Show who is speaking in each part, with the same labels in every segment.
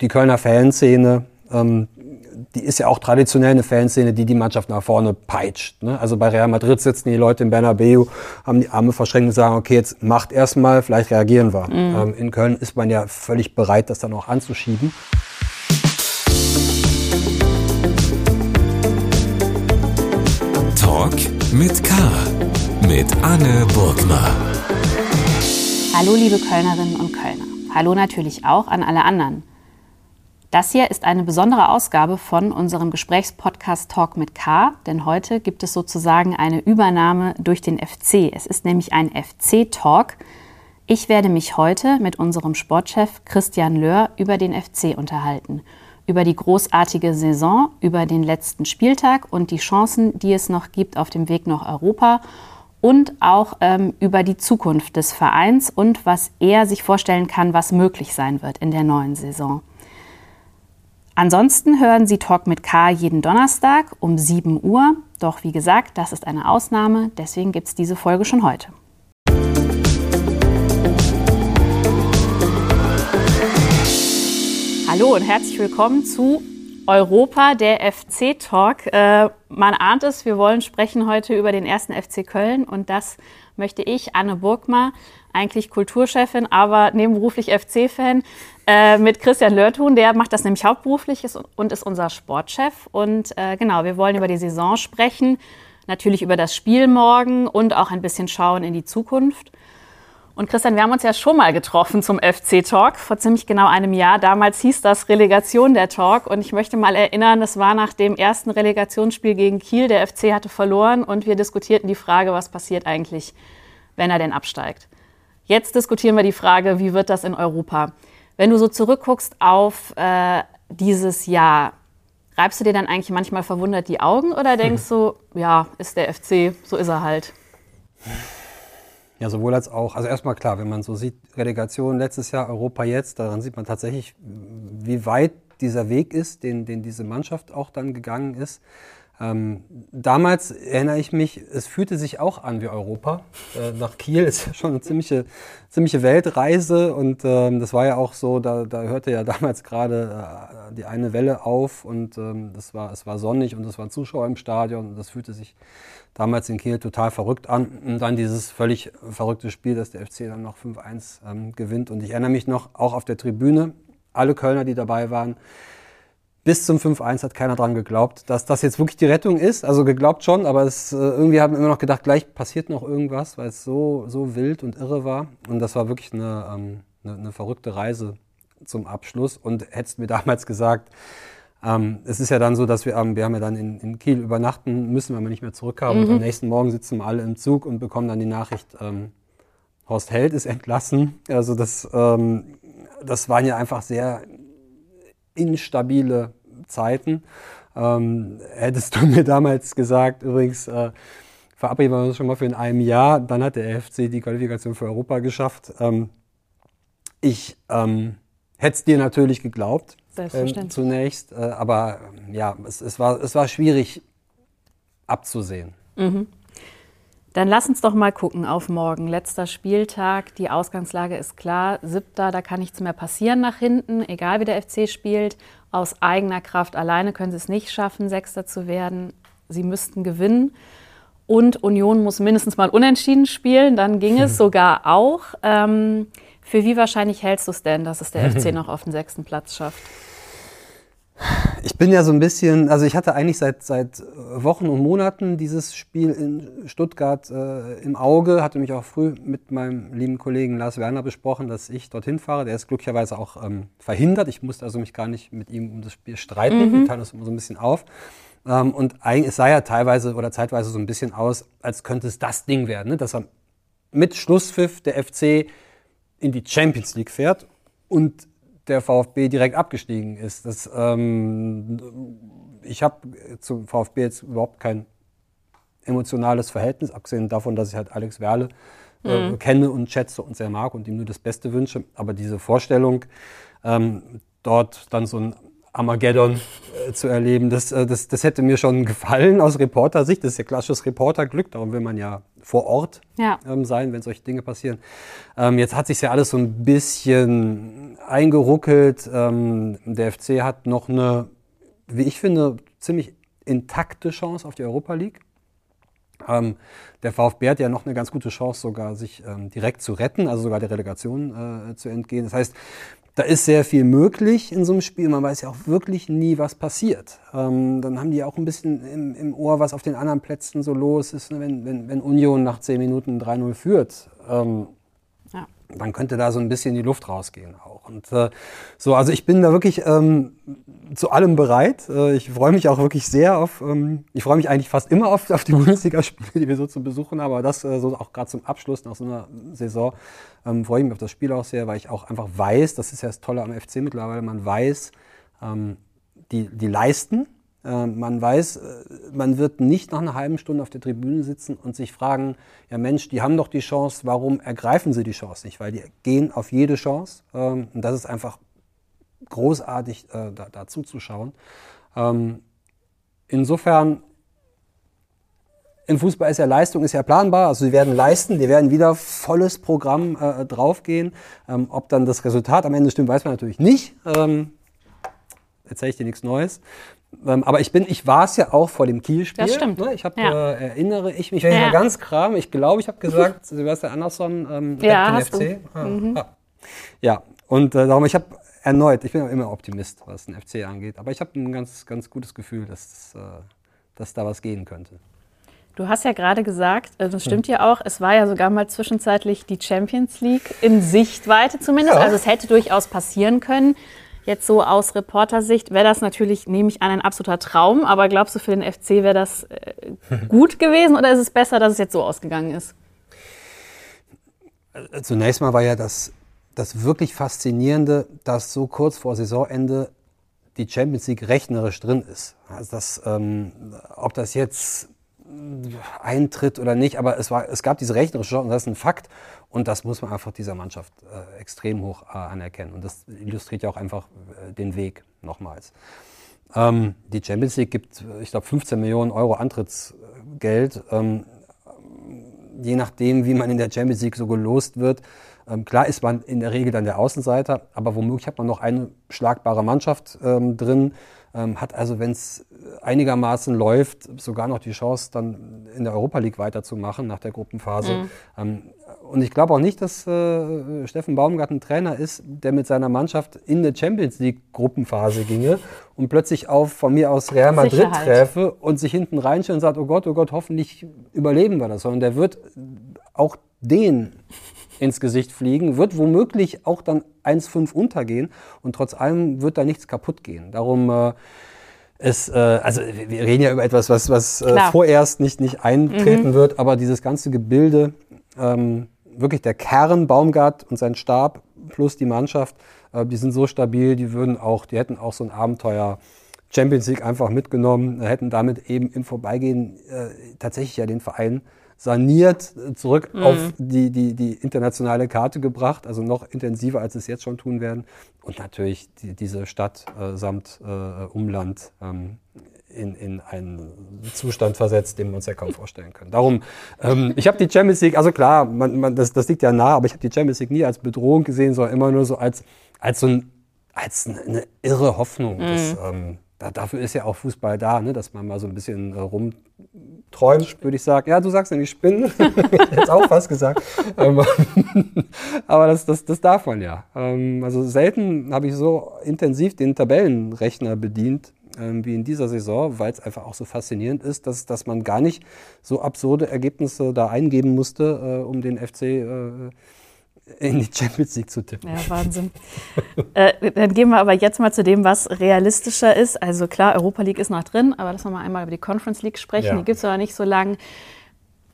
Speaker 1: die Kölner Fanszene, ähm, die ist ja auch traditionell eine Fanszene, die die Mannschaft nach vorne peitscht. Ne? Also bei Real Madrid sitzen die Leute im Bernabeu, haben die Arme verschränkt und sagen, okay, jetzt macht erstmal, vielleicht reagieren wir. Mhm. Ähm, in Köln ist man ja völlig bereit, das dann auch anzuschieben.
Speaker 2: Talk mit K. Mit Anne Burgner.
Speaker 3: Hallo liebe Kölnerinnen und Kölner. Hallo natürlich auch an alle anderen. Das hier ist eine besondere Ausgabe von unserem Gesprächspodcast Talk mit K, denn heute gibt es sozusagen eine Übernahme durch den FC. Es ist nämlich ein FC-Talk. Ich werde mich heute mit unserem Sportchef Christian Löhr über den FC unterhalten. Über die großartige Saison, über den letzten Spieltag und die Chancen, die es noch gibt auf dem Weg nach Europa und auch ähm, über die Zukunft des Vereins und was er sich vorstellen kann, was möglich sein wird in der neuen Saison. Ansonsten hören Sie Talk mit K jeden Donnerstag um 7 Uhr. Doch wie gesagt, das ist eine Ausnahme, deswegen gibt es diese Folge schon heute. Hallo und herzlich willkommen zu Europa, der FC Talk. Äh, man ahnt es, wir wollen sprechen heute über den ersten FC Köln und das möchte ich, Anne Burgmar, eigentlich Kulturchefin, aber nebenberuflich FC-Fan, äh, mit Christian Lörtun. Der macht das nämlich hauptberuflich und ist unser Sportchef. Und äh, genau, wir wollen über die Saison sprechen, natürlich über das Spiel morgen und auch ein bisschen schauen in die Zukunft. Und Christian, wir haben uns ja schon mal getroffen zum FC-Talk vor ziemlich genau einem Jahr. Damals hieß das Relegation der Talk. Und ich möchte mal erinnern, das war nach dem ersten Relegationsspiel gegen Kiel. Der FC hatte verloren und wir diskutierten die Frage, was passiert eigentlich, wenn er denn absteigt. Jetzt diskutieren wir die Frage, wie wird das in Europa? Wenn du so zurückguckst auf äh, dieses Jahr, reibst du dir dann eigentlich manchmal verwundert die Augen oder denkst du, ja, ist der FC, so ist er halt?
Speaker 1: Ja, sowohl als auch. Also erstmal klar, wenn man so sieht, Relegation letztes Jahr, Europa jetzt, daran sieht man tatsächlich, wie weit dieser Weg ist, den, den diese Mannschaft auch dann gegangen ist. Ähm, damals erinnere ich mich, es fühlte sich auch an wie Europa. Äh, nach Kiel ist ja schon eine ziemliche, ziemliche Weltreise und ähm, das war ja auch so, da, da hörte ja damals gerade äh, die eine Welle auf und ähm, das war, es war sonnig und es waren Zuschauer im Stadion und das fühlte sich damals in Kiel total verrückt an. Und dann dieses völlig verrückte Spiel, dass der FC dann noch 5-1 ähm, gewinnt. Und ich erinnere mich noch auch auf der Tribüne, alle Kölner, die dabei waren, bis zum 5-1 hat keiner dran geglaubt, dass das jetzt wirklich die Rettung ist. Also geglaubt schon, aber es, äh, irgendwie haben wir immer noch gedacht, gleich passiert noch irgendwas, weil es so, so wild und irre war. Und das war wirklich eine, ähm, eine, eine verrückte Reise zum Abschluss. Und hättest mir damals gesagt, ähm, es ist ja dann so, dass wir, ähm, wir haben ja dann in, in Kiel übernachten müssen, weil wir nicht mehr zurückkamen. Mhm. Und am nächsten Morgen sitzen wir alle im Zug und bekommen dann die Nachricht, ähm, Horst Held ist entlassen. Also das, ähm, das waren ja einfach sehr instabile Zeiten. Ähm, hättest du mir damals gesagt, übrigens, äh, verabreden wir uns schon mal für in einem Jahr, dann hat der FC die Qualifikation für Europa geschafft. Ähm, ich ähm, hätte es dir natürlich geglaubt, ähm, zunächst, äh, aber ja, es, es, war, es war schwierig abzusehen.
Speaker 3: Mhm. Dann lass uns doch mal gucken auf morgen. Letzter Spieltag, die Ausgangslage ist klar. Siebter, da kann nichts mehr passieren nach hinten, egal wie der FC spielt. Aus eigener Kraft alleine können sie es nicht schaffen, Sechster zu werden. Sie müssten gewinnen. Und Union muss mindestens mal unentschieden spielen, dann ging es sogar auch. Ähm, für wie wahrscheinlich hältst du es denn, dass es der FC noch auf den sechsten Platz schafft?
Speaker 1: Ich bin ja so ein bisschen, also ich hatte eigentlich seit, seit Wochen und Monaten dieses Spiel in Stuttgart äh, im Auge, hatte mich auch früh mit meinem lieben Kollegen Lars Werner besprochen, dass ich dorthin fahre. Der ist glücklicherweise auch ähm, verhindert. Ich musste also mich gar nicht mit ihm um das Spiel streiten. Mhm. Wir teilen das immer so ein bisschen auf. Ähm, und es sah ja teilweise oder zeitweise so ein bisschen aus, als könnte es das Ding werden, ne? dass er mit Schlusspfiff der FC in die Champions League fährt und der VfB direkt abgestiegen ist. Das, ähm, ich habe zum VfB jetzt überhaupt kein emotionales Verhältnis, abgesehen davon, dass ich halt Alex Werle äh, mhm. kenne und schätze und sehr mag und ihm nur das Beste wünsche. Aber diese Vorstellung, ähm, dort dann so ein Armageddon äh, zu erleben. Das, äh, das, das hätte mir schon gefallen aus Reportersicht. Das ist ja klassisches Reporterglück. Darum will man ja vor Ort
Speaker 3: Ja.
Speaker 1: ähm, sein, wenn solche Dinge passieren. Ähm, jetzt hat sich ja alles so ein bisschen eingeruckelt. Ähm, der FC hat noch eine, wie ich finde, ziemlich intakte Chance auf die Europa League. Ähm, der VfB hat ja noch eine ganz gute Chance, sogar sich ähm, direkt zu retten, also sogar der Relegation äh, zu entgehen. Das heißt, da ist sehr viel möglich in so einem Spiel. Man weiß ja auch wirklich nie, was passiert. Ähm, dann haben die auch ein bisschen im, im Ohr, was auf den anderen Plätzen so los ist, ne? wenn, wenn, wenn Union nach 10 Minuten 3-0 führt. Ähm. Dann könnte da so ein bisschen die Luft rausgehen auch. Und äh, so, also ich bin da wirklich ähm, zu allem bereit. Äh, ich freue mich auch wirklich sehr auf, ähm, ich freue mich eigentlich fast immer auf, auf die Bundesligaspiele, die wir so zu besuchen haben, aber das äh, so auch gerade zum Abschluss nach so einer Saison ähm, freue ich mich auf das Spiel auch sehr, weil ich auch einfach weiß, das ist ja das Tolle am FC mittlerweile, man weiß, ähm, die, die leisten. Äh, man weiß, äh, man wird nicht nach einer halben Stunde auf der Tribüne sitzen und sich fragen, ja Mensch, die haben doch die Chance, warum ergreifen sie die Chance nicht? Weil die gehen auf jede Chance. Ähm, und das ist einfach großartig, äh, da, da zuzuschauen. Ähm, insofern, im Fußball ist ja Leistung ist ja planbar. Also sie werden leisten, die werden wieder volles Programm äh, draufgehen. Ähm, ob dann das Resultat am Ende stimmt, weiß man natürlich nicht. Ähm, erzähle ich dir nichts Neues. Ähm, aber ich bin, ich war es ja auch vor dem Kiel-Spiel.
Speaker 3: Das stimmt.
Speaker 1: Ne? Ich habe,
Speaker 3: Ja.
Speaker 1: äh, erinnere ich mich, ich
Speaker 3: Ja.
Speaker 1: ganz kram, ich glaube, ich habe gesagt, Sebastian Andersson ähm,
Speaker 3: Ja,
Speaker 1: FC. Ah, ah. Ja, und äh, darum, ich habe erneut, ich bin immer Optimist, was den FC angeht, aber ich habe ein ganz, ganz gutes Gefühl, dass, äh, dass da was gehen könnte.
Speaker 3: Du hast ja gerade gesagt, äh, das stimmt ja auch, es war ja sogar mal zwischenzeitlich die Champions League in Sichtweite zumindest.
Speaker 1: Ja.
Speaker 3: Also es hätte durchaus passieren können. Jetzt so aus Reportersicht wäre das natürlich, nehme ich an, ein absoluter Traum. Aber glaubst du, für den FC wäre das äh, gut gewesen oder ist es besser, dass es jetzt so ausgegangen ist?
Speaker 1: Zunächst mal war ja das, das wirklich Faszinierende, dass so kurz vor Saisonende die Champions League rechnerisch drin ist. Also das, ähm, ob das jetzt eintritt oder nicht, aber es, war, es gab diese rechnerische Chance und das ist ein Fakt und das muss man einfach dieser Mannschaft äh, extrem hoch äh, anerkennen und das illustriert ja auch einfach äh, den Weg nochmals. Ähm, die Champions League gibt, ich glaube, 15 Millionen Euro Antrittsgeld. Ähm, je nachdem, wie man in der Champions League so gelost wird. Ähm, klar ist man in der Regel dann der Außenseiter, aber womöglich hat man noch eine schlagbare Mannschaft ähm, drin, ähm, hat also, wenn es einigermaßen läuft, sogar noch die Chance, dann in der Europa League weiterzumachen nach der Gruppenphase. Ähm, und ich glaube auch nicht, dass äh, Steffen Baumgart ein Trainer ist, der mit seiner Mannschaft in der Champions League Gruppenphase ginge und plötzlich auf von mir aus Real Madrid
Speaker 3: Sicherheit.
Speaker 1: träfe und sich hinten reinstellt und sagt, oh Gott, oh Gott, hoffentlich überleben wir das. Sondern der wird auch den ins Gesicht fliegen, wird womöglich auch dann 1,5 untergehen und trotz allem wird da nichts kaputt gehen. Darum äh, es, äh, also wir reden ja über etwas, was, was äh, vorerst nicht, nicht eintreten wird, aber dieses ganze Gebilde, ähm, wirklich der Kern Baumgart und sein Stab plus die Mannschaft, äh, die sind so stabil, die würden auch, die hätten auch so ein Abenteuer Champions League einfach mitgenommen, hätten damit eben im Vorbeigehen äh, tatsächlich ja den Verein saniert, äh, zurück auf die, die, die internationale Karte gebracht, also noch intensiver, als es jetzt schon tun werden. Und natürlich die, diese Stadt äh, samt äh, Umland ähm, in, in einen Zustand versetzt, den wir uns ja kaum vorstellen können. Darum, ähm, ich habe die Champions League, also klar, man, man, das, das liegt ja nah, aber ich habe die Champions League nie als Bedrohung gesehen, sondern immer nur so als, als so ein, als eine, irre Hoffnung. Das, ähm, da, dafür ist ja auch Fußball da, ne? dass man mal so ein bisschen äh, rumträumt, würde ich sagen. Ja, du sagst nämlich Spinnen. jetzt auch was gesagt. Ähm, aber das, das, das darf man ja. Ähm, also selten habe ich so intensiv den Tabellenrechner bedient ähm, wie in dieser Saison, weil es einfach auch so faszinierend ist, dass, dass man gar nicht so absurde Ergebnisse da eingeben musste, äh, um den FC äh, in die Champions League zu tippen.
Speaker 3: Ja, Wahnsinn. äh, dann gehen wir aber jetzt mal zu dem, was realistischer ist. Also klar, Europa League ist noch drin, aber lass uns mal einmal über die Conference League sprechen.
Speaker 1: Ja.
Speaker 3: Die gibt es aber nicht so lang.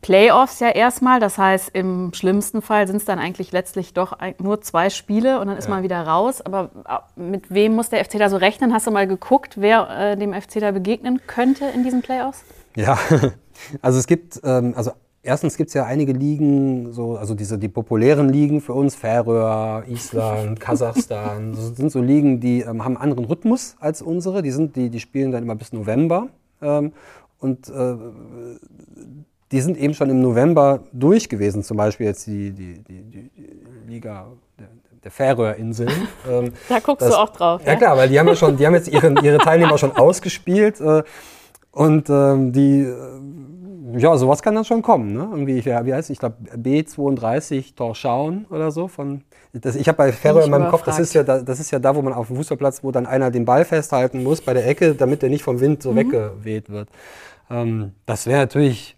Speaker 3: Playoffs ja erstmal, das heißt, im schlimmsten Fall sind es dann eigentlich letztlich doch nur zwei Spiele und dann ist
Speaker 1: Ja.
Speaker 3: man wieder raus. Aber äh, mit wem muss der FC da so rechnen? Hast du mal geguckt, wer äh, dem FC da begegnen könnte in diesen Playoffs?
Speaker 1: Ja, also es gibt, ähm, also erstens gibt es ja einige Ligen, so, also diese die populären Ligen für uns, Färöer, Island, Kasachstan, das sind so Ligen, die ähm, haben einen anderen Rhythmus als unsere. Die, sind, die, die spielen dann immer bis November. Ähm, und äh, die sind eben schon im November durch gewesen, zum Beispiel jetzt die, die, die, die Liga der, der Färöerinseln.
Speaker 3: Ähm, da guckst das, du auch drauf.
Speaker 1: Ja, ja, klar, weil die haben ja schon, die haben jetzt ihre, ihre Teilnehmer schon ausgespielt äh, und ähm, die, ja, sowas kann dann schon kommen. Ne? Irgendwie, ja, wie heißt es? Ich glaube B32 Torschauen oder so von. Das, ich habe bei Färöer in meinem Kopf, das ist ja, da, das ist ja da, wo man auf dem Fußballplatz, wo dann einer den Ball festhalten muss bei der Ecke, damit der nicht vom Wind so mhm. weggeweht wird. Ähm, das wäre natürlich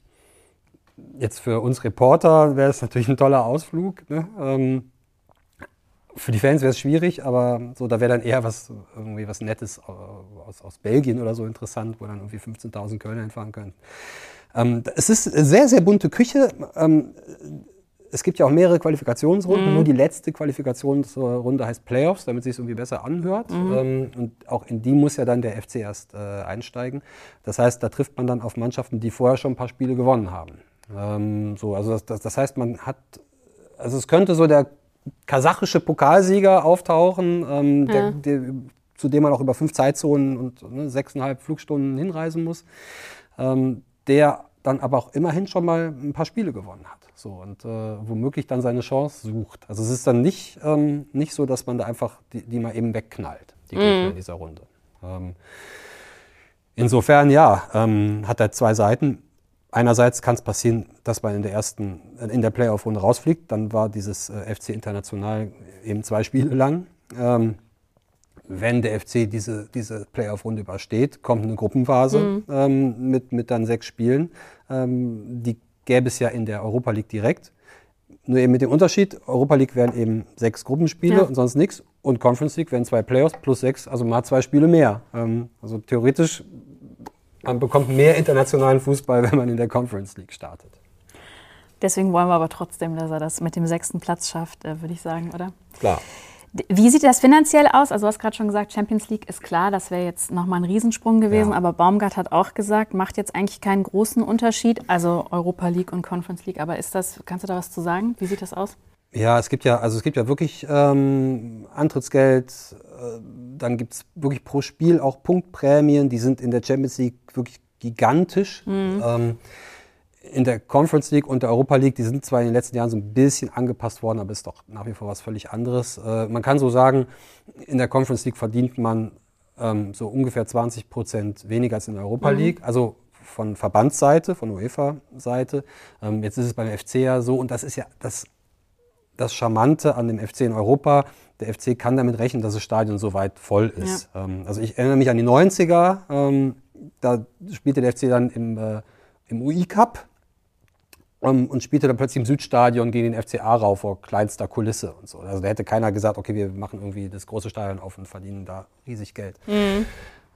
Speaker 1: jetzt für uns Reporter wäre es natürlich ein toller Ausflug. Ne? Ähm, für die Fans wäre es schwierig, aber so, da wäre dann eher was, irgendwie was Nettes aus, aus Belgien oder so interessant, wo dann irgendwie 15.000 Kölner hinfahren können. Ähm, es ist eine sehr, sehr bunte Küche. Ähm, es gibt ja auch mehrere Qualifikationsrunden. Mhm. Nur die letzte Qualifikationsrunde heißt Playoffs, damit es sich irgendwie besser anhört. Mhm. Ähm, und auch in die muss ja dann der FC erst äh, einsteigen. Das heißt, da trifft man dann auf Mannschaften, die vorher schon ein paar Spiele gewonnen haben. Ähm, so, also das, das, das heißt, man hat, also es könnte so der kasachische Pokalsieger auftauchen, ähm, ja. der, der, zu dem man auch über fünf Zeitzonen und ne, sechseinhalb Flugstunden hinreisen muss, ähm, der dann aber auch immerhin schon mal ein paar Spiele gewonnen hat. So, und äh, womöglich dann seine Chance sucht. Also es ist dann nicht, ähm, nicht so, dass man da einfach die, die mal eben wegknallt, die Gegner mhm. in dieser Runde. Ähm, insofern, ja, ähm, hat er zwei Seiten einerseits kann es passieren, dass man in der ersten, in der Playoff-Runde rausfliegt. Dann war dieses äh, FC International eben zwei Spiele lang. Ähm, wenn der FC diese, diese Playoff-Runde übersteht, kommt eine Gruppenphase mhm. ähm, mit, mit dann sechs Spielen. Ähm, die gäbe es ja in der Europa League direkt. Nur eben mit dem Unterschied, Europa League wären eben sechs Gruppenspiele ja. und sonst nichts. Und Conference League wären zwei Playoffs plus sechs, also mal zwei Spiele mehr. Ähm, also theoretisch man bekommt mehr internationalen Fußball, wenn man in der Conference League startet.
Speaker 3: Deswegen wollen wir aber trotzdem, dass er das mit dem sechsten Platz schafft, äh, würde ich sagen, oder?
Speaker 1: Klar.
Speaker 3: Wie sieht das finanziell aus? Also du hast gerade schon gesagt, Champions League ist klar, das wäre jetzt nochmal ein Riesensprung gewesen, ja. aber Baumgart hat auch gesagt, macht jetzt eigentlich keinen großen Unterschied, also Europa League und Conference League, aber ist das, kannst du da was zu sagen? Wie sieht das aus?
Speaker 1: Ja, es gibt ja, also es gibt ja wirklich ähm, Antrittsgeld, äh, dann gibt es wirklich pro Spiel auch Punktprämien, die sind in der Champions League wirklich gigantisch. Mhm. Ähm, in der Conference League und der Europa League, die sind zwar in den letzten Jahren so ein bisschen angepasst worden, aber ist doch nach wie vor was völlig anderes. Äh, man kann so sagen, in der Conference League verdient man ähm, so ungefähr 20 Prozent weniger als in der Europa mhm. League. Also von Verbandsseite, von UEFA-Seite. Ähm, jetzt ist es beim FC ja so, und das ist ja das, das Charmante an dem FC in Europa, der FC kann damit rechnen, dass das Stadion so weit voll ist. Ja. Ähm, also ich erinnere mich an die 90er, ähm, da spielte der FC dann im, äh, im UI-Cup ähm, und spielte dann plötzlich im Südstadion gegen den FC Aarau vor kleinster Kulisse und so. Also da hätte keiner gesagt, okay, wir machen irgendwie das große Stadion auf und verdienen da riesig Geld. Mhm.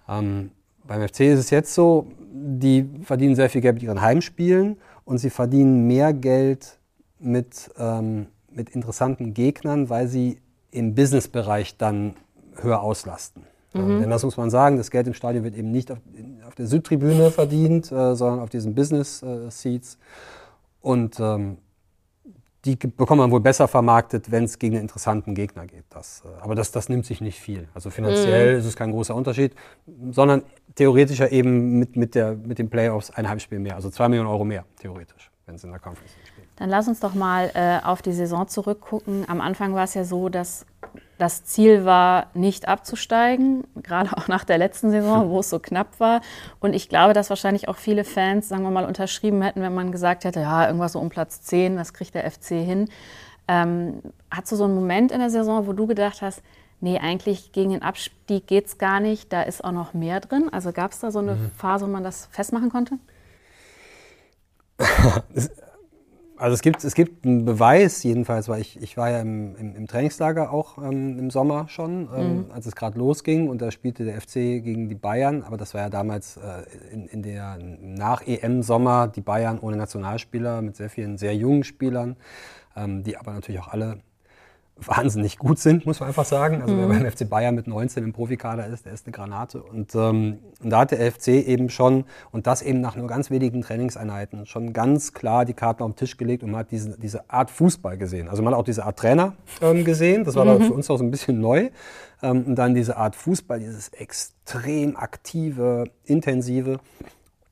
Speaker 1: Ähm, beim FC ist es jetzt so, die verdienen sehr viel Geld mit ihren Heimspielen und sie verdienen mehr Geld mit, ähm, mit interessanten Gegnern, weil sie im Businessbereich dann höher auslasten. Mhm. Denn das muss man sagen, das Geld im Stadion wird eben nicht auf, auf der Südtribüne verdient, äh, sondern auf diesen Business-Seats. Äh, Und ähm, die bekommt man wohl besser vermarktet, wenn es gegen einen interessanten Gegner geht. Das, äh, aber das, das nimmt sich nicht viel. Also finanziell mhm. ist es kein großer Unterschied, sondern theoretischer eben mit, mit, der, mit den Playoffs ein Heimspiel mehr. Also zwei Millionen Euro mehr, theoretisch, wenn es in der Conference spielt.
Speaker 3: Dann lass uns doch mal äh, auf die Saison zurückgucken. Am Anfang war es ja so, dass das Ziel war, nicht abzusteigen, gerade auch nach der letzten Saison, wo es so knapp war. Und ich glaube, dass wahrscheinlich auch viele Fans, sagen wir mal, unterschrieben hätten, wenn man gesagt hätte, ja, irgendwas so um Platz 10, das kriegt der FC hin. Ähm, hast du so einen Moment in der Saison, wo du gedacht hast, nee, eigentlich gegen den Abstieg geht es gar nicht, da ist auch noch mehr drin? Also gab es da so eine mhm. Phase, wo man das festmachen konnte?
Speaker 1: Also es gibt, es gibt einen Beweis jedenfalls, weil ich, ich war ja im, im, im Trainingslager auch ähm, im Sommer schon, ähm, mhm. als es gerade losging und da spielte der FC gegen die Bayern, aber das war ja damals äh, in, in der Nach-EM-Sommer die Bayern ohne Nationalspieler mit sehr vielen sehr jungen Spielern, ähm, die aber natürlich auch alle wahnsinnig gut sind, muss man einfach sagen. Also mhm. wer beim FC Bayern mit 19 im Profikader ist, der ist eine Granate. Und, ähm, und da hat der FC eben schon, und das eben nach nur ganz wenigen Trainingseinheiten, schon ganz klar die Karten auf den Tisch gelegt und man hat diese, diese Art Fußball gesehen. Also man hat auch diese Art Trainer ähm, gesehen, das war mhm. für uns auch so ein bisschen neu. Ähm, und dann diese Art Fußball, dieses extrem aktive, intensive.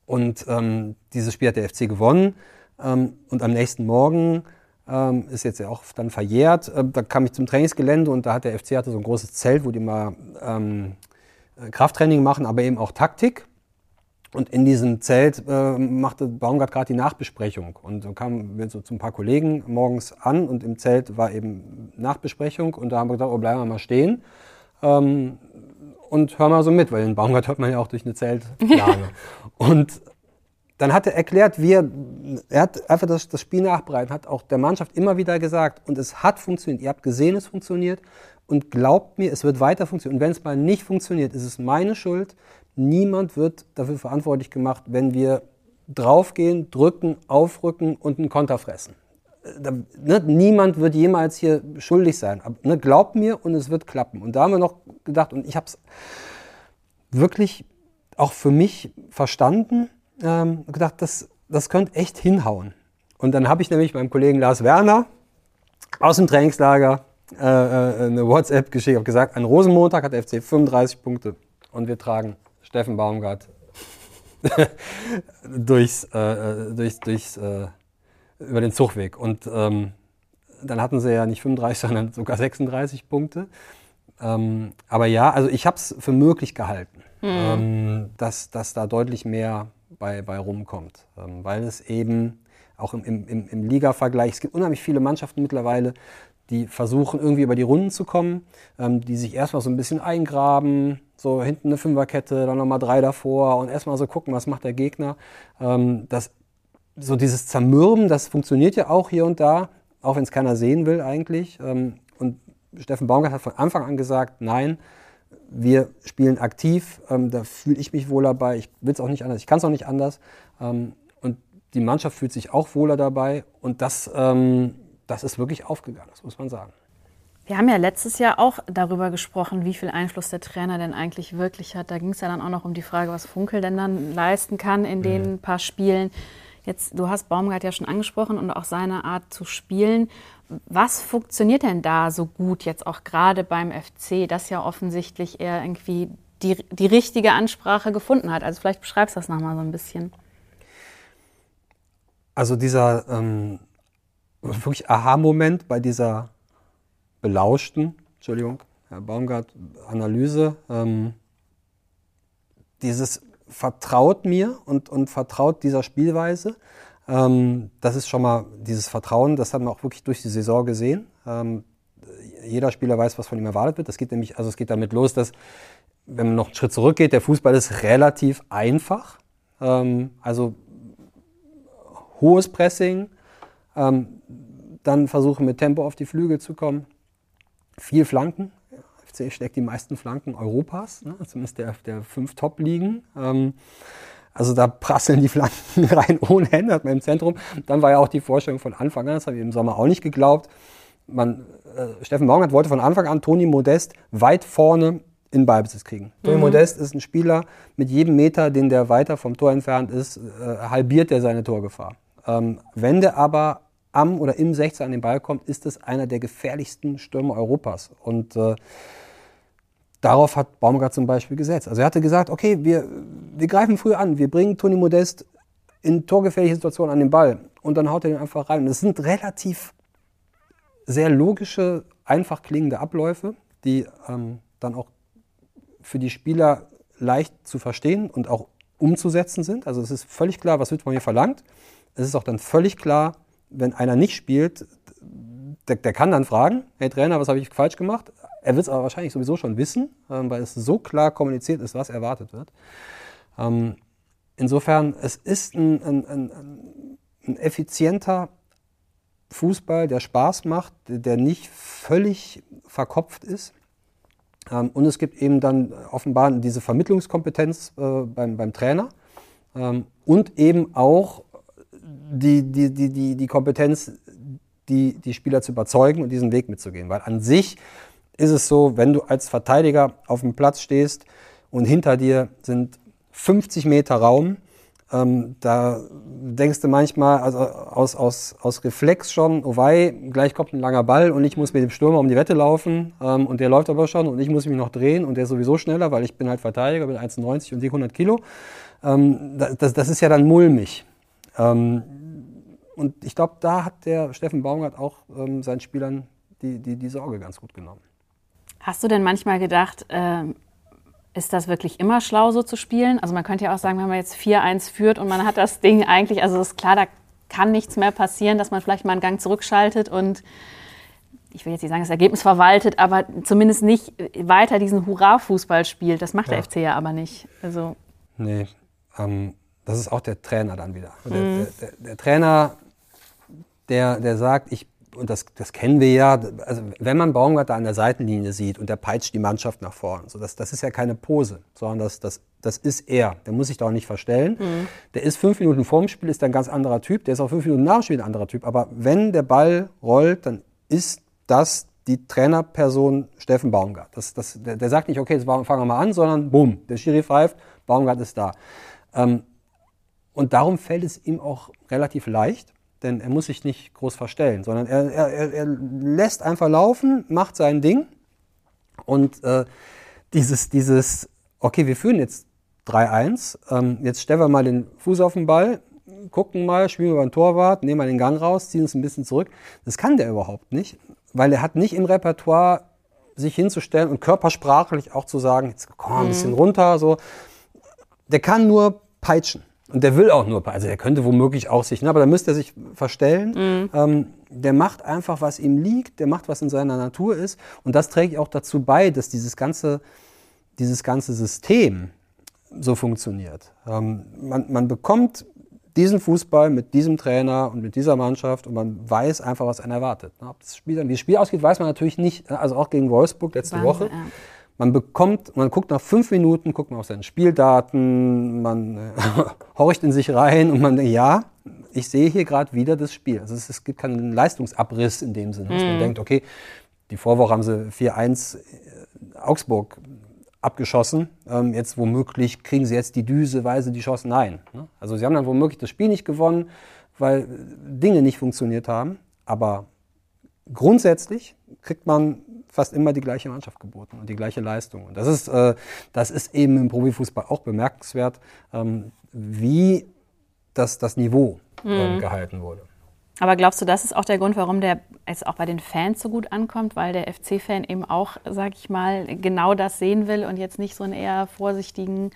Speaker 1: Und ähm, dieses Spiel hat der FC gewonnen. Ähm, und am nächsten Morgen ähm, ist jetzt ja auch dann verjährt. Äh, da kam ich zum Trainingsgelände und da hat der FC hatte so ein großes Zelt, wo die mal ähm, äh, Krafttraining machen, aber eben auch Taktik. Und in diesem Zelt äh, machte Baumgart gerade die Nachbesprechung. Und dann kamen wir so zu ein paar Kollegen morgens an und im Zelt war eben Nachbesprechung. Und da haben wir gedacht, oh, bleiben wir mal stehen. Ähm, und hören mal so mit, weil den Baumgart hört man ja auch durch eine Zeltplane. und dann hat er erklärt, wie er, er hat einfach das, das Spiel nachbereitet, hat auch der Mannschaft immer wieder gesagt, und es hat funktioniert. Ihr habt gesehen, es funktioniert. Und glaubt mir, es wird weiter funktionieren. Und wenn es mal nicht funktioniert, ist es meine Schuld. Niemand wird dafür verantwortlich gemacht, wenn wir draufgehen, drücken, aufrücken und einen Konter fressen. Da, ne, niemand wird jemals hier schuldig sein. Aber, ne, glaubt mir und es wird klappen. Und da haben wir noch gedacht, und ich habe es wirklich auch für mich verstanden, ähm, gedacht, das, das könnte echt hinhauen. Und dann habe ich nämlich meinem Kollegen Lars Werner aus dem Trainingslager äh, äh eine WhatsApp geschickt, habe gesagt, an Rosenmontag hat der FC 35 Punkte und wir tragen Steffen Baumgart durchs, äh, äh, durchs, durchs äh, über den Zugweg. Und ähm, dann hatten sie ja nicht 35, sondern sogar 36 Punkte. Ähm, aber ja, also ich habe es für möglich gehalten, mhm. ähm, dass, dass da deutlich mehr bei, bei rumkommt. Ähm, weil es eben auch im, im, im Liga-Vergleich, es gibt unheimlich viele Mannschaften mittlerweile, die versuchen irgendwie über die Runden zu kommen, ähm, die sich erstmal so ein bisschen eingraben, so hinten eine Fünferkette, dann nochmal drei davor und erstmal so gucken, was macht der Gegner. Ähm, das, so dieses Zermürben, das funktioniert ja auch hier und da, auch wenn es keiner sehen will eigentlich. Ähm, und Steffen Baumgart hat von Anfang an gesagt, nein, wir spielen aktiv, ähm, da fühle ich mich wohl dabei. Ich will es auch nicht anders, ich kann es auch nicht anders. Ähm, und die Mannschaft fühlt sich auch wohler dabei. Und das, ähm, das ist wirklich aufgegangen, das muss man sagen.
Speaker 3: Wir haben ja letztes Jahr auch darüber gesprochen, wie viel Einfluss der Trainer denn eigentlich wirklich hat. Da ging es ja dann auch noch um die Frage, was Funkel denn dann leisten kann in den mhm. paar Spielen. Jetzt, du hast Baumgart ja schon angesprochen und auch seine Art zu spielen. Was funktioniert denn da so gut jetzt auch gerade beim FC, das ja offensichtlich er irgendwie die, die richtige Ansprache gefunden hat? Also vielleicht beschreibst du das nochmal so ein bisschen.
Speaker 1: Also dieser ähm, wirklich Aha-Moment bei dieser belauschten, Entschuldigung, Herr Baumgart, Analyse, ähm, dieses vertraut mir und, und vertraut dieser Spielweise. Ähm, das ist schon mal dieses Vertrauen, das haben wir auch wirklich durch die Saison gesehen. Ähm, jeder Spieler weiß, was von ihm erwartet wird. Das geht nämlich, also es geht damit los, dass, wenn man noch einen Schritt zurückgeht, der Fußball ist relativ einfach. Ähm, also hohes Pressing, ähm, dann versuchen mit Tempo auf die Flügel zu kommen, viel Flanken. FC schlägt die meisten Flanken Europas, ne? zumindest der, der fünf Top-Ligen. Also da prasseln die Flanken rein ohne Hände, hat man im Zentrum. Dann war ja auch die Vorstellung von Anfang an, das habe ich im Sommer auch nicht geglaubt. Man, äh, Steffen Baumgart wollte von Anfang an Toni Modest weit vorne in Ballbesitz kriegen. Mhm. Toni Modest ist ein Spieler, mit jedem Meter, den der weiter vom Tor entfernt ist, äh, halbiert er seine Torgefahr. Ähm, wenn der aber am oder im 16 an den Ball kommt, ist es einer der gefährlichsten Stürmer Europas. Und äh, Darauf hat Baumgart zum Beispiel gesetzt. Also er hatte gesagt, okay, wir, wir greifen früh an, wir bringen Toni Modest in torgefährliche Situationen an den Ball und dann haut er den einfach rein. Und es sind relativ sehr logische, einfach klingende Abläufe, die ähm, dann auch für die Spieler leicht zu verstehen und auch umzusetzen sind. Also es ist völlig klar, was wird von mir verlangt. Es ist auch dann völlig klar, wenn einer nicht spielt, der, der kann dann fragen, hey Trainer, was habe ich falsch gemacht? Er wird es aber wahrscheinlich sowieso schon wissen, ähm, weil es so klar kommuniziert ist, was erwartet wird. Ähm, insofern, es ist ein, ein, ein, ein effizienter Fußball, der Spaß macht, der nicht völlig verkopft ist. Ähm, und es gibt eben dann offenbar diese Vermittlungskompetenz äh, beim, beim Trainer und eben auch die, die, die, die, die Kompetenz, die, die Spieler zu überzeugen und diesen Weg mitzugehen. Weil an sich ist es so, wenn du als Verteidiger auf dem Platz stehst und hinter dir sind 50 Meter Raum, ähm, da denkst du manchmal also aus, aus, aus Reflex schon, oh wei, gleich kommt ein langer Ball und ich muss mit dem Stürmer um die Wette laufen ähm, und der läuft aber schon und ich muss mich noch drehen und der ist sowieso schneller, weil ich bin halt Verteidiger, bin 1,90 und die 100 Kilo. Ähm, das, das ist ja dann mulmig. Ähm, und ich glaube, da hat der Steffen Baumgart auch ähm, seinen Spielern die, die, die Sorge ganz gut genommen.
Speaker 3: Hast du denn manchmal gedacht, äh, ist das wirklich immer schlau, so zu spielen? Also man könnte ja auch sagen, wenn man jetzt 4-1 führt und man hat das Ding eigentlich, also ist klar, da kann nichts mehr passieren, dass man vielleicht mal einen Gang zurückschaltet und ich will jetzt nicht sagen, das Ergebnis verwaltet, aber zumindest nicht weiter diesen Hurra-Fußball spielt. Das macht ja. der FC ja aber nicht. Also
Speaker 1: nee, ähm, das ist auch der Trainer dann wieder. Mhm. Der, der, der, Trainer, der, der sagt, ich und das, das kennen wir ja, also wenn man Baumgart da an der Seitenlinie sieht und der peitscht die Mannschaft nach vorne, so das, das ist ja keine Pose, sondern das, das, das ist er. Der muss sich da auch nicht verstellen. Mhm. Der ist fünf Minuten vorm Spiel, ist ein ganz anderer Typ, der ist auch fünf Minuten nach dem Spiel ein anderer Typ. Aber wenn der Ball rollt, dann ist das die Trainerperson Steffen Baumgart. Das, das, der, der sagt nicht, okay, jetzt fangen wir mal an, sondern bumm, der Schiri pfeift, Baumgart ist da. Ähm, und darum fällt es ihm auch relativ leicht, denn er muss sich nicht groß verstellen, sondern er, er, er lässt einfach laufen, macht sein Ding und äh, dieses, dieses, okay, wir führen jetzt 3-1, ähm, jetzt stellen wir mal den Fuß auf den Ball, gucken mal, spielen wir beim Torwart, nehmen mal den Gang raus, ziehen uns ein bisschen zurück. Das kann der überhaupt nicht, weil er hat nicht im Repertoire sich hinzustellen und körpersprachlich auch zu sagen, jetzt komm mal ein bisschen mhm. runter, so. Der kann nur peitschen. Und der will auch nur, also der könnte womöglich auch sich, ne, aber da müsste er sich verstellen. Mhm. Ähm, der macht einfach, was ihm liegt, der macht, was in seiner Natur ist. Und das trägt auch dazu bei, dass dieses ganze, dieses ganze System so funktioniert. Ähm, man, man bekommt diesen Fußball mit diesem Trainer und mit dieser Mannschaft und man weiß einfach, was einen erwartet. Ob das Spiel dann, wie das Spiel ausgeht, weiß man natürlich nicht. Also auch gegen Wolfsburg letzte Wahnsinn, Woche. Ja. Man bekommt, man guckt nach fünf Minuten, guckt man auf seine Spieldaten, man äh, horcht in sich rein und man denkt, ja, ich sehe hier gerade wieder das Spiel. Also es, es, gibt keinen Leistungsabriss in dem Sinne, dass man mhm. denkt, okay, die Vorwoche haben sie 4-1 äh, Augsburg abgeschossen. Ähm, jetzt womöglich kriegen sie jetzt die Düse, weil sie die Chance. Nein. Ne? Also sie haben dann womöglich das Spiel nicht gewonnen, weil Dinge nicht funktioniert haben. Aber grundsätzlich kriegt man fast immer die gleiche Mannschaft geboten und die gleiche Leistung. Und das ist, äh, das ist eben im Profifußball auch bemerkenswert, ähm, wie das, das Niveau äh, mhm. gehalten wurde.
Speaker 3: Aber glaubst du, das ist auch der Grund, warum der jetzt auch bei den Fans so gut ankommt, weil der FC-Fan eben auch, sag ich mal, genau das sehen will und jetzt nicht so einen eher vorsichtigen,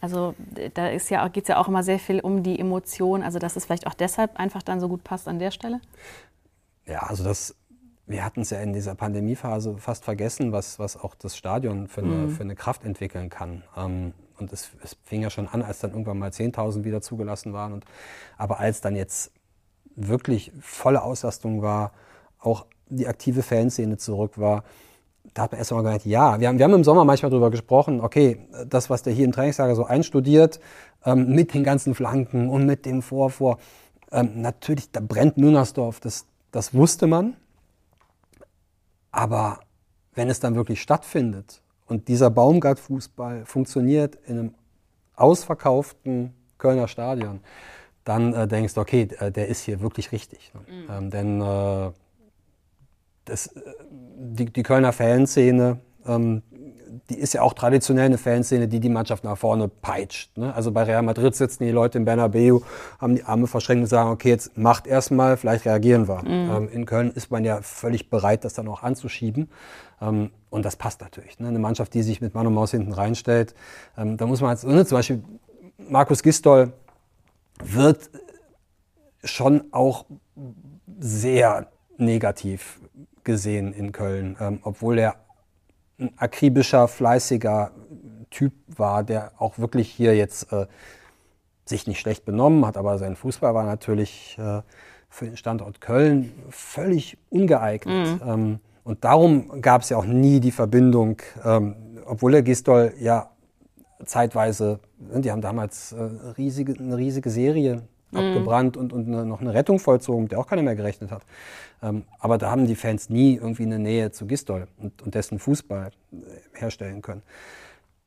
Speaker 3: also da ja, geht es ja auch immer sehr viel um die Emotion, also dass es vielleicht auch deshalb einfach dann so gut passt an der Stelle?
Speaker 1: Ja, also das wir hatten es ja in dieser Pandemiephase fast vergessen, was, was auch das Stadion für eine, mhm. für eine Kraft entwickeln kann. Ähm, und es, es, fing ja schon an, als dann irgendwann mal 10.000 wieder zugelassen waren. Und, aber als dann jetzt wirklich volle Auslastung war, auch die aktive Fanszene zurück war, da hat man erst mal gedacht, ja, wir haben, wir haben im Sommer manchmal darüber gesprochen, okay, das, was der hier im Trainingslager so einstudiert, ähm, mit den ganzen Flanken und mit dem Vorvor, ähm, natürlich, da brennt Müngersdorf, das, das wusste man. Aber wenn es dann wirklich stattfindet und dieser Baumgart-Fußball funktioniert in einem ausverkauften Kölner Stadion, dann äh, denkst du, okay, äh, der ist hier wirklich richtig. Ne? Mhm. Ähm, denn äh, das, äh, die, die Kölner Fanszene, ähm, die ist ja auch traditionell eine Fanszene, die die Mannschaft nach vorne peitscht. Ne? Also bei Real Madrid sitzen die Leute im Bernabeu, haben die Arme verschränkt und sagen, okay, jetzt macht erstmal, vielleicht reagieren wir. Mhm. Ähm, in Köln ist man ja völlig bereit, das dann auch anzuschieben. Ähm, und das passt natürlich. Ne? Eine Mannschaft, die sich mit Mann und Maus hinten reinstellt, ähm, da muss man jetzt, ne, zum Beispiel Markus Gistol wird schon auch sehr negativ gesehen in Köln, ähm, obwohl er ein akribischer, fleißiger Typ war, der auch wirklich hier jetzt äh, sich nicht schlecht benommen hat, aber sein Fußball war natürlich äh, für den Standort Köln völlig ungeeignet. Mhm. Ähm, und darum gab es ja auch nie die Verbindung, ähm, obwohl der Gistol ja zeitweise, ne, die haben damals äh, riesige, eine riesige Serie abgebrannt und, und eine, noch eine Rettung vollzogen, mit der auch keiner mehr gerechnet hat. Ähm, aber da haben die Fans nie irgendwie eine Nähe zu Gistol und, und dessen Fußball äh, herstellen können.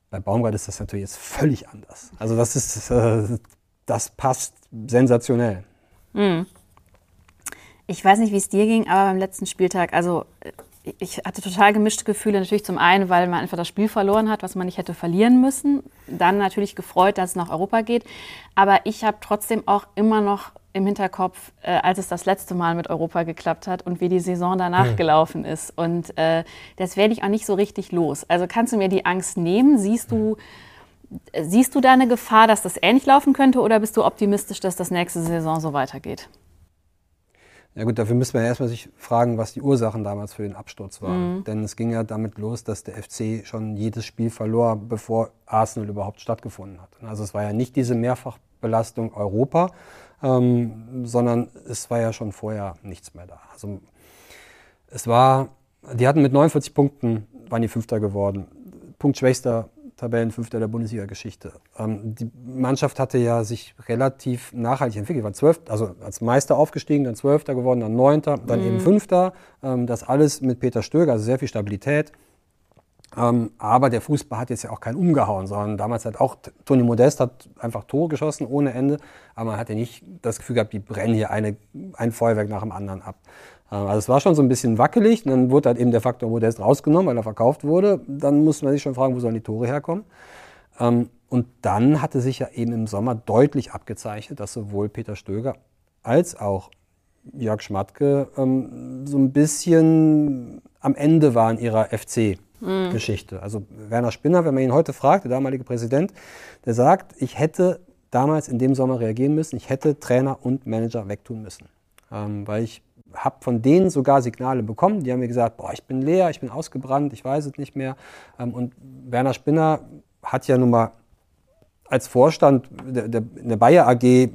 Speaker 1: Bei Baumgart ist das natürlich jetzt völlig anders. Also das ist, äh, das passt sensationell.
Speaker 3: Mhm. Ich weiß nicht, wie es dir ging, aber beim letzten Spieltag, also äh, ich hatte total gemischte Gefühle. Natürlich zum einen, weil man einfach das Spiel verloren hat, was man nicht hätte verlieren müssen. Dann natürlich gefreut, dass es nach Europa geht. Aber ich habe trotzdem auch immer noch im Hinterkopf, äh, als es das letzte Mal mit Europa geklappt hat und wie die Saison danach mhm. gelaufen ist. Und äh, das werde ich auch nicht so richtig los. Also kannst du mir die Angst nehmen? Siehst du, siehst du da eine Gefahr, dass das ähnlich laufen könnte oder bist du optimistisch, dass das nächste Saison so weitergeht?
Speaker 1: Ja gut, dafür müssen wir erstmal sich fragen, was die Ursachen damals für den Absturz waren. Mhm. Denn es ging ja damit los, dass der FC schon jedes Spiel verlor, bevor Arsenal überhaupt stattgefunden hat. Also es war ja nicht diese Mehrfachbelastung Europa, ähm, sondern es war ja schon vorher nichts mehr da. Also es war, die hatten mit 49 Punkten, waren die Fünfter geworden. Punktschwächster Tabellenfünfter der Bundesliga-Geschichte. Ähm, die Mannschaft hatte ja sich relativ nachhaltig entwickelt. War zwölf, also als Meister aufgestiegen, dann Zwölfter geworden, dann Neunter, dann mhm. eben Fünfter. Ähm, das alles mit Peter Stöger, also sehr viel Stabilität. Ähm, aber der Fußball hat jetzt ja auch keinen umgehauen, sondern damals hat auch Toni Modest hat einfach Tore geschossen ohne Ende, aber man hatte nicht das Gefühl gehabt, die brennen hier eine, ein Feuerwerk nach dem anderen ab. Ähm, also es war schon so ein bisschen wackelig, und dann wurde halt eben der Faktor Modest rausgenommen, weil er verkauft wurde. Dann musste man sich schon fragen, wo sollen die Tore herkommen. Ähm, und dann hatte sich ja eben im Sommer deutlich abgezeichnet, dass sowohl Peter Stöger als auch Jörg Schmatke ähm, so ein bisschen am Ende waren ihrer FC Geschichte. Also Werner Spinner, wenn man ihn heute fragt, der damalige Präsident, der sagt, ich hätte damals in dem Sommer reagieren müssen, ich hätte Trainer und Manager wegtun müssen. Ähm, weil ich habe von denen sogar Signale bekommen, die haben mir gesagt, boah, ich bin leer, ich bin ausgebrannt, ich weiß es nicht mehr. Ähm, und Werner Spinner hat ja nun mal als Vorstand der, der, in der Bayer AG äh,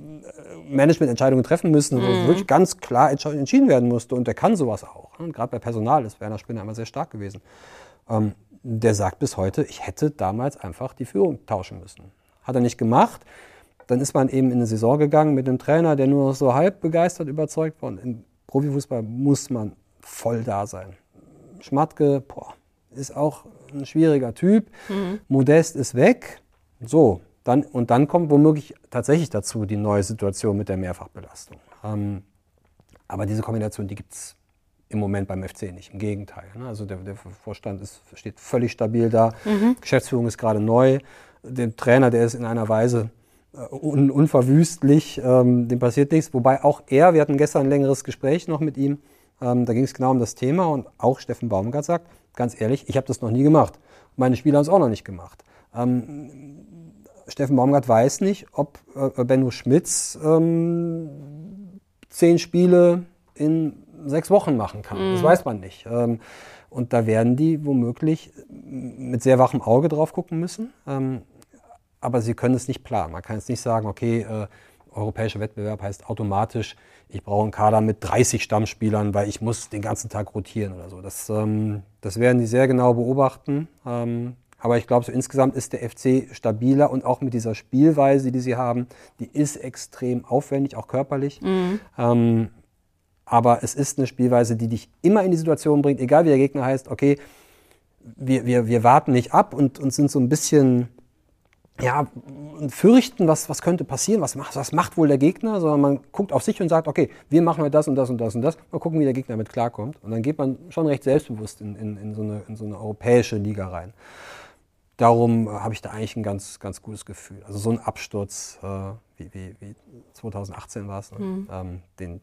Speaker 1: Managemententscheidungen treffen müssen, wo mhm. wirklich ganz klar entschieden werden musste. Und der kann sowas auch. Und gerade bei Personal ist Werner Spinner immer sehr stark gewesen. Ähm, der sagt bis heute, ich hätte damals einfach die Führung tauschen müssen. Hat er nicht gemacht. Dann ist man eben in eine Saison gegangen mit einem Trainer, der nur noch so halb begeistert überzeugt war. Und Profifußball muss man voll da sein. Schmatke, boah, ist auch ein schwieriger Typ. Mhm. Modest ist weg. So, dann, und dann kommt womöglich tatsächlich dazu die neue Situation mit der Mehrfachbelastung. Ähm, aber diese Kombination, die gibt es im Moment beim FC nicht. Im Gegenteil. Ne? Also der, der, Vorstand ist, steht völlig stabil da. Mhm. Geschäftsführung ist gerade neu. Der Trainer, der ist in einer Weise un, unverwüstlich, ähm, dem passiert nichts. Wobei auch er, wir hatten gestern ein längeres Gespräch noch mit ihm, ähm, da ging es genau um das Thema und auch Steffen Baumgart sagt, ganz ehrlich, ich habe das noch nie gemacht. Meine Spieler haben es auch noch nicht gemacht. Ähm, Steffen Baumgart weiß nicht, ob äh, Benno Schmitz ähm, zehn Spiele in sechs Wochen machen kann. Mhm. Das weiß man nicht. Ähm, und da werden die womöglich mit sehr wachem Auge drauf gucken müssen. Aber sie können es nicht planen. Man kann jetzt nicht sagen, okay, äh, europäischer Wettbewerb heißt automatisch, ich brauche einen Kader mit 30 Stammspielern, weil ich muss den ganzen Tag rotieren oder so. Das, ähm, das werden die sehr genau beobachten. Ähm, aber ich glaube, so insgesamt ist der FC stabiler und auch mit dieser Spielweise, die sie haben, die ist extrem aufwendig, auch körperlich. Mhm. Ähm, aber es ist eine Spielweise, die dich immer in die Situation bringt, egal wie der Gegner heißt, okay, wir, wir, wir warten nicht ab und, und sind so ein bisschen, ja, fürchten, was, was könnte passieren, was macht, was macht wohl der Gegner, sondern man guckt auf sich und sagt, okay, wir machen heute das und das und das und das, mal gucken, wie der Gegner damit klarkommt. Und dann geht man schon recht selbstbewusst in, in, in, so, eine, in so eine europäische Liga rein. Darum habe ich da eigentlich ein ganz, ganz gutes Gefühl. Also so ein Absturz, äh, wie, wie, wie 2018 war es, ne? mhm. ähm, den,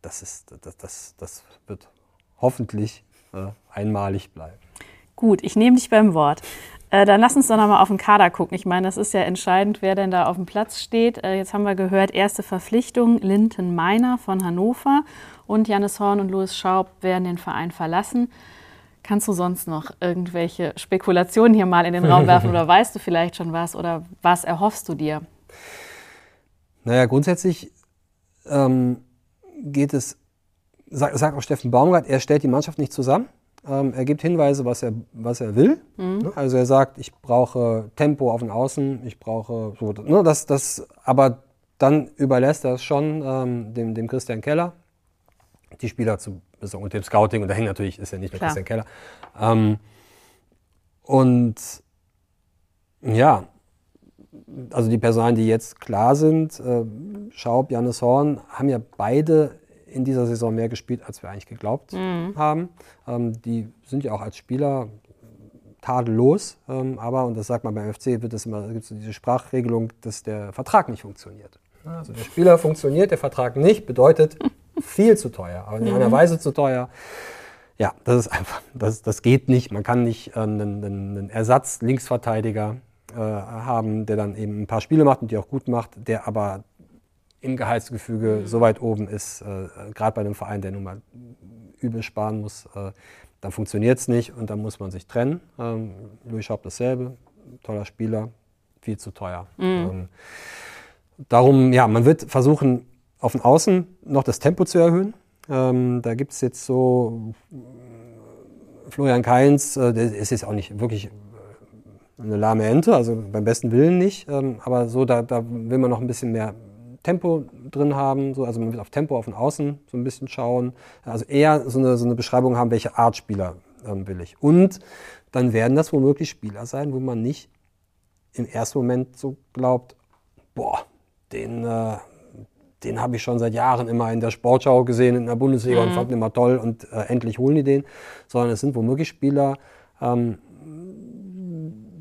Speaker 1: das, ist, das, das, das wird hoffentlich äh, einmalig bleiben.
Speaker 3: Gut, ich nehme dich beim Wort. Äh, dann lass uns doch nochmal auf den Kader gucken. Ich meine, das ist ja entscheidend, wer denn da auf dem Platz steht. Äh, jetzt haben wir gehört, erste Verpflichtung, Linton Meiner von Hannover und Janis Horn und Louis Schaub werden den Verein verlassen. Kannst du sonst noch irgendwelche Spekulationen hier mal in den Raum werfen oder weißt du vielleicht schon was oder was erhoffst du dir?
Speaker 1: Naja, grundsätzlich ähm, geht es, sagt, sagt auch Steffen Baumgart, er stellt die Mannschaft nicht zusammen. Ähm, er gibt Hinweise, was er, was er will. Mhm. Also er sagt, ich brauche Tempo auf den Außen, ich brauche so, ne, das, das, aber dann überlässt er es schon ähm, dem, dem Christian Keller, die Spieler zu besorgen und dem Scouting. Und da hängt natürlich, ist ja nicht nur
Speaker 3: Klar.
Speaker 1: Christian Keller. Ähm, und ja, also die Personen, die jetzt klar sind, äh, Schaub, Jannis Horn, haben ja beide in dieser Saison mehr gespielt, als wir eigentlich geglaubt haben. Ähm, die sind ja auch als Spieler tadellos, ähm, aber, und das sagt man beim FC, wird es immer, gibt es diese Sprachregelung, dass der Vertrag nicht funktioniert. Also der Spieler funktioniert, der Vertrag nicht, bedeutet viel zu teuer, aber in einer Weise zu teuer. Ja, das ist einfach, das, das geht nicht. Man kann nicht äh, einen, einen, einen Ersatz-Linksverteidiger äh, haben, der dann eben ein paar Spiele macht und die auch gut macht, der aber im Gehaltsgefüge so weit oben ist, äh, gerade bei einem Verein, der nun mal übel sparen muss, äh, dann funktioniert es nicht und dann muss man sich trennen. Ähm, Louis Schaub dasselbe, toller Spieler, viel zu teuer. Ähm, darum, ja, man wird versuchen, auf den Außen noch das Tempo zu erhöhen. Ähm, da gibt es jetzt so äh, Florian Kainz, äh, der ist jetzt auch nicht wirklich äh, eine lahme Ente, also beim besten Willen nicht, ähm, aber so, da, da will man noch ein bisschen mehr Tempo drin haben, so, also man will auf Tempo auf den Außen so ein bisschen schauen, also eher so eine, so eine Beschreibung haben, welche Art Spieler ähm, will ich. Und dann werden das womöglich Spieler sein, wo man nicht im ersten Moment so glaubt, boah, den, äh, den habe ich schon seit Jahren immer in der Sportschau gesehen, in der Bundesliga und fand ihn immer toll und äh, endlich holen die den, sondern es sind womöglich Spieler, ähm,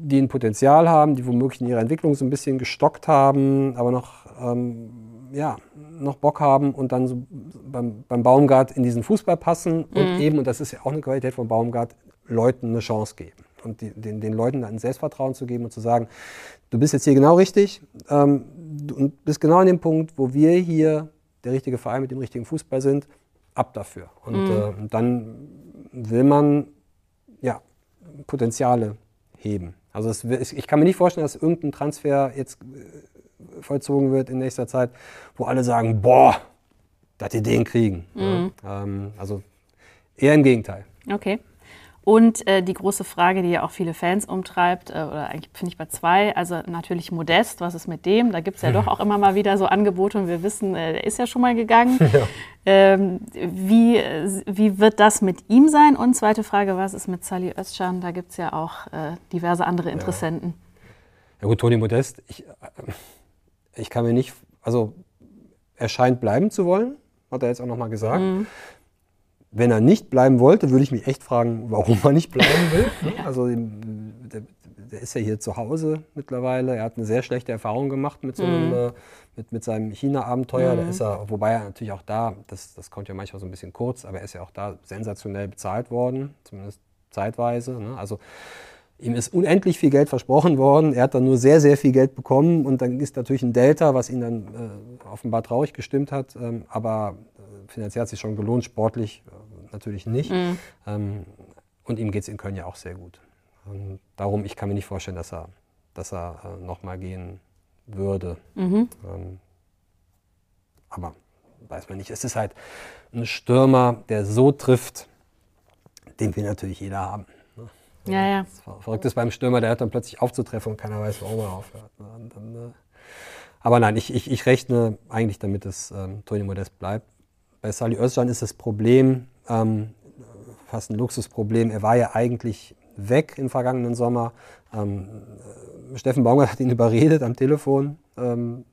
Speaker 1: die ein Potenzial haben, die womöglich in ihrer Entwicklung so ein bisschen gestockt haben, aber noch, ähm, ja, noch Bock haben und dann so beim, beim Baumgart in diesen Fußball passen und eben, und das ist ja auch eine Qualität von Baumgart, Leuten eine Chance geben. Und die, den, den Leuten dann ein Selbstvertrauen zu geben und zu sagen, du bist jetzt hier genau richtig ähm, du- und bist genau an dem Punkt, wo wir hier, der richtige Verein mit dem richtigen Fußball sind, ab dafür. Und, äh, und dann will man ja, Potenziale heben. Also es, ich kann mir nicht vorstellen, dass irgendein Transfer jetzt äh, vollzogen wird in nächster Zeit, wo alle sagen, boah, dass die den kriegen. Ja, ähm, also eher im Gegenteil.
Speaker 3: Okay. Und äh, die große Frage, die ja auch viele Fans umtreibt, äh, oder eigentlich finde ich bei zwei, also natürlich Modest, was ist mit dem? Da gibt es ja doch auch immer mal wieder so Angebote und wir wissen, äh, der ist ja schon mal gegangen. Ähm, wie, äh, wie wird das mit ihm sein? Und zweite Frage, was ist mit Sally Özcan? Da gibt es ja auch äh, diverse andere Interessenten.
Speaker 1: Ja gut, Toni Modest, ich, äh, ich kann mir nicht, also er scheint bleiben zu wollen, hat er jetzt auch nochmal gesagt. Wenn er nicht bleiben wollte, würde ich mich echt fragen, warum er nicht bleiben will. ne? Also der, der ist ja hier zu Hause mittlerweile. Er hat eine sehr schlechte Erfahrung gemacht mit, so einem, äh, mit, mit seinem China-Abenteuer. Da ist er, wobei er natürlich auch da, das, das kommt ja manchmal so ein bisschen kurz, aber er ist ja auch da sensationell bezahlt worden, zumindest zeitweise. Ne? Also Ihm ist unendlich viel Geld versprochen worden. Er hat dann nur sehr, sehr viel Geld bekommen. Und dann ist natürlich ein Delta, was ihn dann äh, offenbar traurig gestimmt hat. Ähm, aber finanziell hat sich schon gelohnt, sportlich äh, natürlich nicht. Ähm, und ihm geht es in Köln ja auch sehr gut. Und darum, ich kann mir nicht vorstellen, dass er, dass er äh, nochmal gehen würde. Ähm, aber weiß man nicht. Es ist halt ein Stürmer, der so trifft, den will natürlich jeder haben. Ne?
Speaker 3: Ja, ja.
Speaker 1: Das Ver- Verrückt ist beim Stürmer, der hört dann plötzlich aufzutreffen und keiner weiß, warum er aufhört. ne? Dann, äh, aber nein, ich, ich, ich rechne eigentlich damit, dass ähm, Toni Modest bleibt. Bei Sali Özcan ist das Problem, ähm, fast ein Luxusproblem. Er war ja eigentlich weg im vergangenen Sommer. Ähm, äh, Steffen Baumgart hat ihn überredet am Telefon ähm,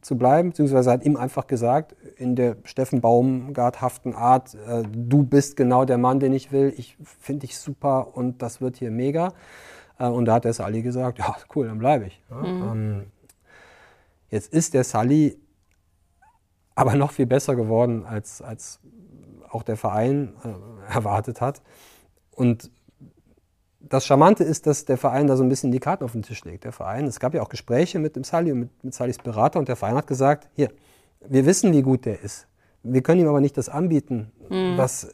Speaker 1: zu bleiben, beziehungsweise hat ihm einfach gesagt, in der Steffen Baumgart-haften Art, äh, du bist genau der Mann, den ich will, ich finde dich super und das wird hier mega. Äh, und da hat der Sally gesagt, ja, cool, dann bleibe ich. Ja, ähm, jetzt ist der Sally aber noch viel besser geworden, als, als auch der Verein äh, erwartet hat. Und das Charmante ist, dass der Verein da so ein bisschen die Karten auf den Tisch legt. Der Verein, es gab ja auch Gespräche mit dem Sally und mit, mit Sallys Berater und der Verein hat gesagt, hier, wir wissen, wie gut der ist. Wir können ihm aber nicht das anbieten, was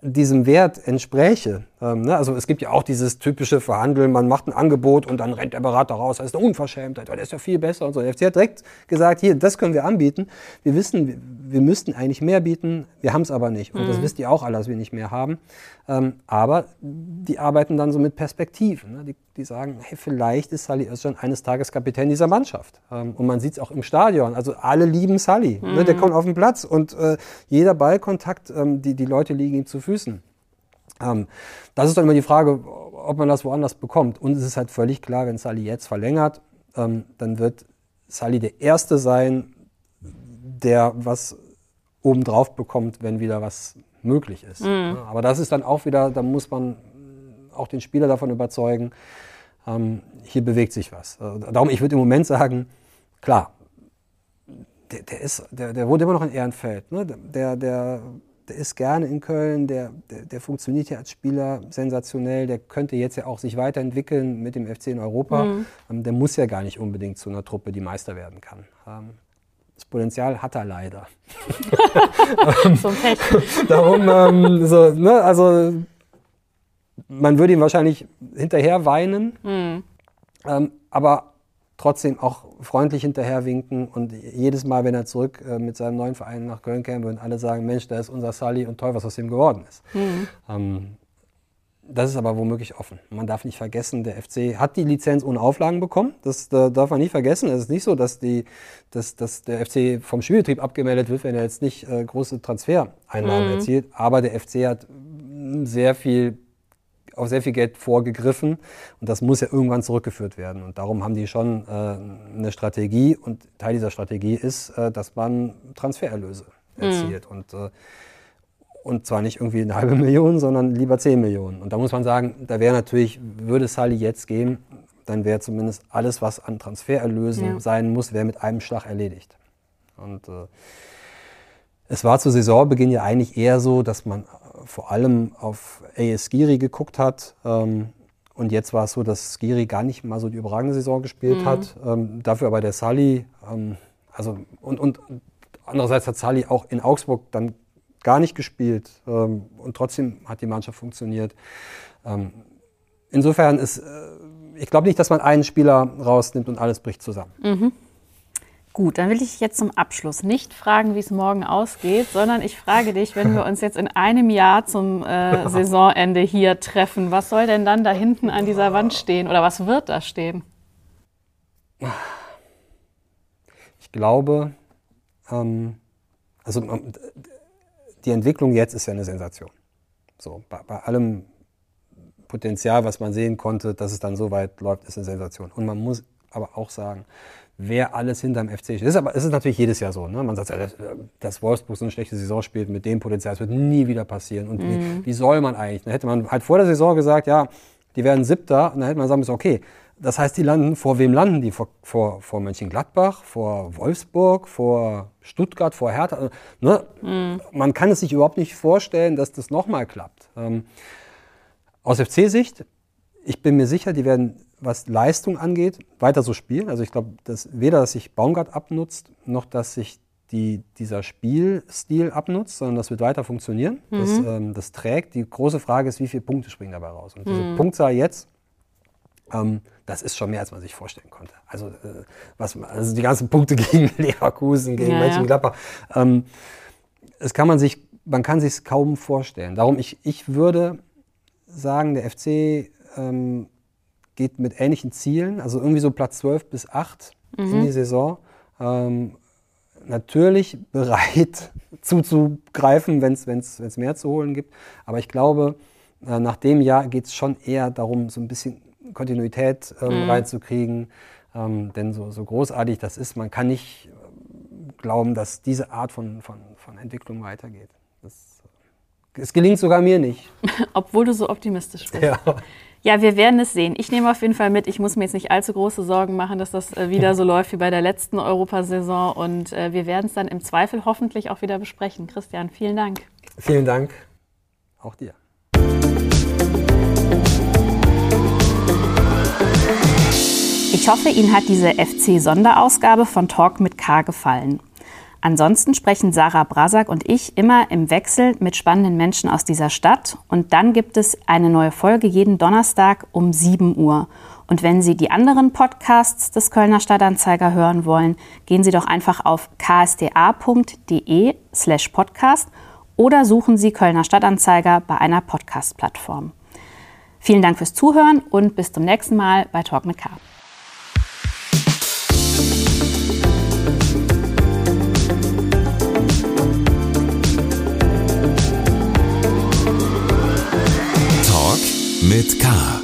Speaker 1: diesem Wert entspräche. Ähm, ne? Also es gibt ja auch dieses typische Verhandeln, man macht ein Angebot und dann rennt der Berater raus, das ist eine Unverschämtheit, der ist ja viel besser und so. Der FC hat direkt gesagt, hier, das können wir anbieten. Wir wissen, wir, wir müssten eigentlich mehr bieten, wir haben es aber nicht. Und mhm. das wisst ihr auch alle, dass wir nicht mehr haben. Ähm, aber die arbeiten dann so mit Perspektiven. Ne? Die, die, sagen, hey, vielleicht ist Sully Özcan eines Tages Kapitän dieser Mannschaft. Ähm, und man sieht es auch im Stadion. Also alle lieben Sully. Mhm. Ne? Der mhm. kommt auf den Platz und äh, jeder Ballkontakt, die, die Leute liegen ihm zu Füßen. Ähm, das ist dann immer die Frage, ob man das woanders bekommt. Und es ist halt völlig klar, wenn Sally jetzt verlängert, ähm, dann wird Sally der Erste sein, der was obendrauf bekommt, wenn wieder was möglich ist. Mhm. Aber das ist dann auch wieder, da muss man auch den Spieler davon überzeugen, ähm, hier bewegt sich was. Äh, darum, ich würde im Moment sagen, klar, der, der, ist, der, der wohnt immer noch in Ehrenfeld. Ne? Der, der der ist gerne in Köln, der, der, der, funktioniert ja als Spieler sensationell, der könnte jetzt ja auch sich weiterentwickeln mit dem FC in Europa. Mhm. Ähm, der muss ja gar nicht unbedingt zu einer Truppe, die Meister werden kann. Ähm, das Potenzial hat er leider. so ein Pech. Darum, ähm, so, ne, also man würde ihm wahrscheinlich hinterher weinen, mhm. ähm, aber trotzdem auch freundlich hinterherwinken und jedes Mal, wenn er zurück äh, mit seinem neuen Verein nach Köln käme, würden alle sagen, Mensch, da ist unser Sully und toll, was aus ihm geworden ist. Mhm. Ähm, das ist aber womöglich offen. Man darf nicht vergessen, der FC hat die Lizenz ohne Auflagen bekommen. Das äh, darf man nicht vergessen. Es ist nicht so, dass, die, dass, dass der FC vom Spielbetrieb abgemeldet wird, wenn er jetzt nicht äh, große Transfereinnahmen mhm. erzielt. Aber der FC hat sehr viel auf sehr viel Geld vorgegriffen und das muss ja irgendwann zurückgeführt werden. Und darum haben die schon äh, eine Strategie und Teil dieser Strategie ist, äh, dass man Transfererlöse mhm. erzielt. Mhm. Und, äh, und zwar nicht irgendwie eine halbe Million, sondern lieber 10 Millionen. Und da muss man sagen, da wäre natürlich, würde Sally jetzt gehen, dann wäre zumindest alles, was an Transfererlösen ja. sein muss, wäre mit einem Schlag erledigt. Und äh, es war zu Saisonbeginn ja eigentlich eher so, dass man vor allem auf AS Giri geguckt hat. Ähm, und jetzt war es so, dass Giri gar nicht mal so die überragende Saison gespielt mhm. hat. Ähm, dafür aber der Sally, ähm, also und, und andererseits hat Sally auch in Augsburg dann gar nicht gespielt. Ähm, und trotzdem hat die Mannschaft funktioniert. Ähm, insofern ist, äh, ich glaube nicht, dass man einen Spieler rausnimmt und alles bricht zusammen.
Speaker 3: Mhm. Gut, dann will ich jetzt zum Abschluss nicht fragen, wie es morgen ausgeht, sondern ich frage dich, wenn wir uns jetzt in einem Jahr zum äh, Saisonende hier treffen, was soll denn dann da hinten an dieser Wand stehen oder was wird da stehen?
Speaker 1: Ich glaube, ähm, also ähm, die Entwicklung jetzt ist ja eine Sensation. So, bei, bei allem Potenzial, was man sehen konnte, dass es dann so weit läuft, ist eine Sensation. Und man muss aber auch sagen, wer alles hinterm FC steht. Das ist aber es ist natürlich jedes Jahr so. Ne? Man sagt, ja, dass Wolfsburg so eine schlechte Saison spielt mit dem Potenzial, das wird nie wieder passieren. Und mhm. wie, wie, soll man eigentlich? Dann hätte man halt vor der Saison gesagt, ja, die werden Siebter. Und dann hätte man sagen müssen, okay, das heißt, die landen, vor wem landen die? Vor, vor, vor Mönchengladbach, vor Wolfsburg, vor Stuttgart, vor Hertha. Ne? Mhm. Man kann es sich überhaupt nicht vorstellen, dass das nochmal klappt. Ähm, aus FC-Sicht, ich bin mir sicher, die werden was Leistung angeht, weiter so spielen. Also ich glaube, dass weder, dass sich Baumgart abnutzt, noch dass sich die, dieser Spielstil abnutzt, sondern das wird weiter funktionieren. Mhm. Das, ähm, das, trägt. Die große Frage ist, wie viele Punkte springen dabei raus? Und diese mhm. Punktzahl jetzt, ähm, das ist schon mehr, als man sich vorstellen konnte. Also, äh, was, also die ganzen Punkte gegen Leverkusen, gegen ja, Mönchengladbach, ähm, das kann man sich, man kann sich kaum vorstellen. Darum, ich, ich würde sagen, der FC ähm, geht mit ähnlichen Zielen, also irgendwie so Platz 12 bis 8 mhm. in die Saison. Ähm, natürlich bereit zuzugreifen, wenn es mehr zu holen gibt. Aber ich glaube, äh, nach dem Jahr geht es schon eher darum, so ein bisschen Kontinuität ähm, mhm. reinzukriegen. Ähm, denn so, so großartig das ist, man kann nicht äh, glauben, dass diese Art von, von, von Entwicklung weitergeht. Das, es gelingt sogar mir nicht.
Speaker 3: Obwohl du so optimistisch bist. Ja. Ja, wir werden es sehen. Ich nehme auf jeden Fall mit. Ich muss mir jetzt nicht allzu große Sorgen machen, dass das äh, wieder so läuft wie bei der letzten Europasaison. Und äh, wir werden es dann im Zweifel hoffentlich auch wieder besprechen. Christian, vielen Dank.
Speaker 1: Vielen Dank. Auch dir.
Speaker 3: Ich hoffe, Ihnen hat diese FC-Sonderausgabe von Talk mit K gefallen. Ansonsten sprechen Sarah Brasak und ich immer im Wechsel mit spannenden Menschen aus dieser Stadt. Und dann gibt es eine neue Folge jeden Donnerstag um 7 Uhr. Und wenn Sie die anderen Podcasts des Kölner Stadtanzeiger hören wollen, gehen Sie doch einfach auf ksda.de slash podcast oder suchen Sie Kölner Stadtanzeiger bei einer Podcast-Plattform. Vielen Dank fürs Zuhören und bis zum nächsten Mal bei Talk mit K.
Speaker 2: mit K.